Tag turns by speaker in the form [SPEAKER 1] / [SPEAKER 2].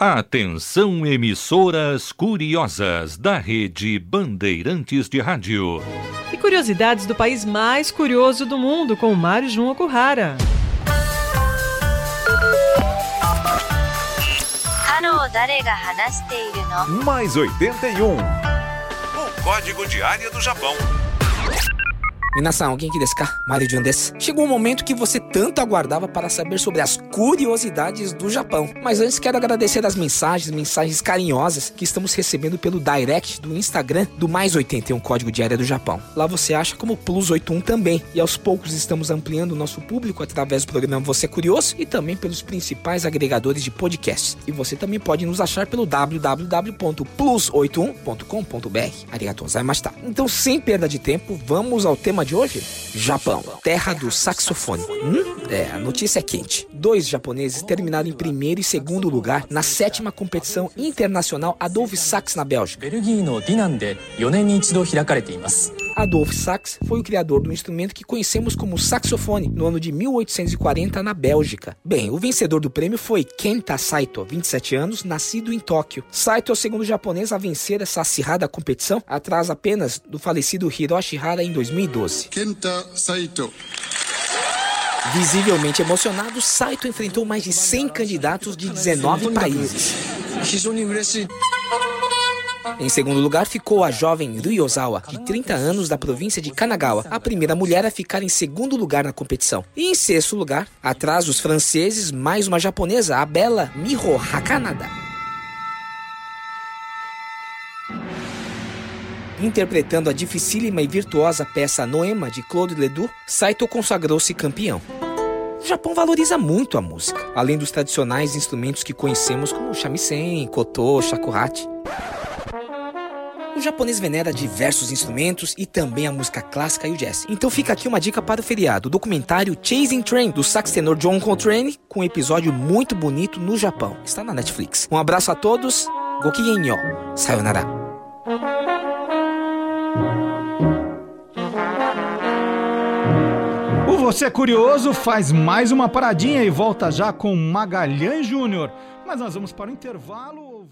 [SPEAKER 1] Atenção emissoras curiosas da rede Bandeirantes de Rádio.
[SPEAKER 2] E curiosidades do país mais curioso do mundo com Mário João Okuhara.
[SPEAKER 3] Mais 81. O código de área do Japão.
[SPEAKER 4] Minasan, alguém aqui desse Mario John desu. Chegou um momento que você tanto aguardava para saber sobre as curiosidades do Japão. Mas antes quero agradecer as mensagens, mensagens carinhosas que estamos recebendo pelo direct do Instagram do Mais 81 Código de Área do Japão. Lá você acha como Plus 81 também. E aos poucos estamos ampliando o nosso público através do programa Você é Curioso e também pelos principais agregadores de podcasts. E você também pode nos achar pelo www.plus81.com.br. Arigatou gozaimashita. Então, sem perda de tempo, vamos ao tema de hoje? Japão, terra do saxofone. Hum? É, a notícia é quente. Dois japoneses terminaram em primeiro e segundo lugar na sétima competição internacional Adolphe Sax na Bélgica. Adolphe Sax foi o criador do instrumento que conhecemos como saxofone no ano de 1840 na Bélgica. Bem, o vencedor do prêmio foi Kenta Saito, 27 anos, nascido em Tóquio. Saito é o segundo japonês a vencer essa acirrada competição, atrás apenas do falecido Hiroshi Hara em 2012.
[SPEAKER 5] Kenta Saito.
[SPEAKER 4] Visivelmente emocionado, Saito enfrentou mais de 100 candidatos de 19 países. Em segundo lugar ficou a jovem Ryozawa, de 30 anos, da província de Kanagawa, a primeira mulher a ficar em segundo lugar na competição. E em sexto lugar, atrás dos franceses, mais uma japonesa, a bela Miho Hakanada. Interpretando a dificílima e virtuosa peça Noema de Claude Ledoux, Saito consagrou-se campeão. O Japão valoriza muito a música, além dos tradicionais instrumentos que conhecemos como shamisen, koto, shakuhachi. O japonês venera diversos instrumentos e também a música clássica e o jazz. Então fica aqui uma dica para o feriado, o documentário Chasing Train, do sax tenor John Coltrane, com um episódio muito bonito no Japão. Está na Netflix. Um abraço a todos, gokigen yo, sayonara.
[SPEAKER 6] O Você é Curioso faz mais uma paradinha e volta já com Magalhães Júnior. Mas nós vamos para o intervalo.